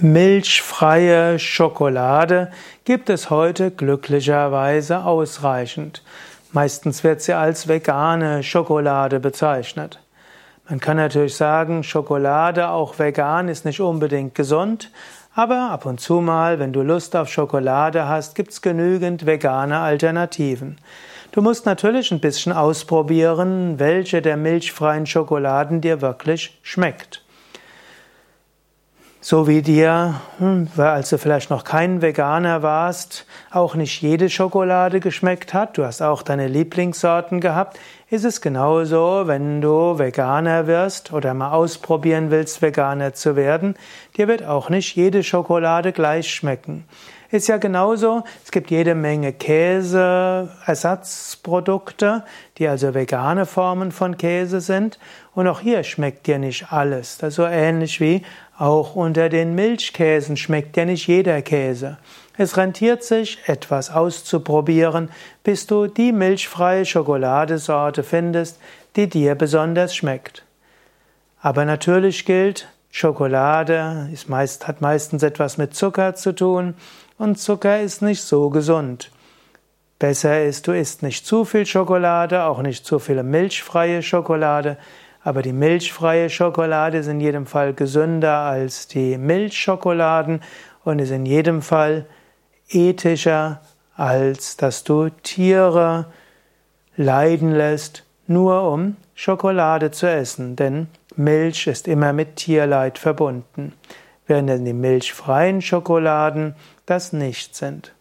Milchfreie Schokolade gibt es heute glücklicherweise ausreichend. Meistens wird sie als vegane Schokolade bezeichnet. Man kann natürlich sagen, Schokolade, auch vegan, ist nicht unbedingt gesund, aber ab und zu mal, wenn du Lust auf Schokolade hast, gibt's genügend vegane Alternativen. Du musst natürlich ein bisschen ausprobieren, welche der milchfreien Schokoladen dir wirklich schmeckt. So wie dir, hm, als du vielleicht noch kein Veganer warst, auch nicht jede Schokolade geschmeckt hat, du hast auch deine Lieblingssorten gehabt, ist es genauso, wenn du Veganer wirst oder mal ausprobieren willst, Veganer zu werden, dir wird auch nicht jede Schokolade gleich schmecken. Ist ja genauso, es gibt jede Menge Käseersatzprodukte, die also vegane Formen von Käse sind. Und auch hier schmeckt dir nicht alles. Das ist so ähnlich wie auch unter den Milchkäsen schmeckt dir nicht jeder Käse. Es rentiert sich, etwas auszuprobieren, bis du die milchfreie Schokoladesorte findest, die dir besonders schmeckt. Aber natürlich gilt, Schokolade ist meist, hat meistens etwas mit Zucker zu tun und Zucker ist nicht so gesund. Besser ist, du isst nicht zu viel Schokolade, auch nicht zu viele milchfreie Schokolade, aber die milchfreie Schokolade ist in jedem Fall gesünder als die Milchschokoladen und ist in jedem Fall ethischer, als dass du Tiere leiden lässt, nur um Schokolade zu essen, denn Milch ist immer mit Tierleid verbunden, während die milchfreien Schokoladen das nicht sind.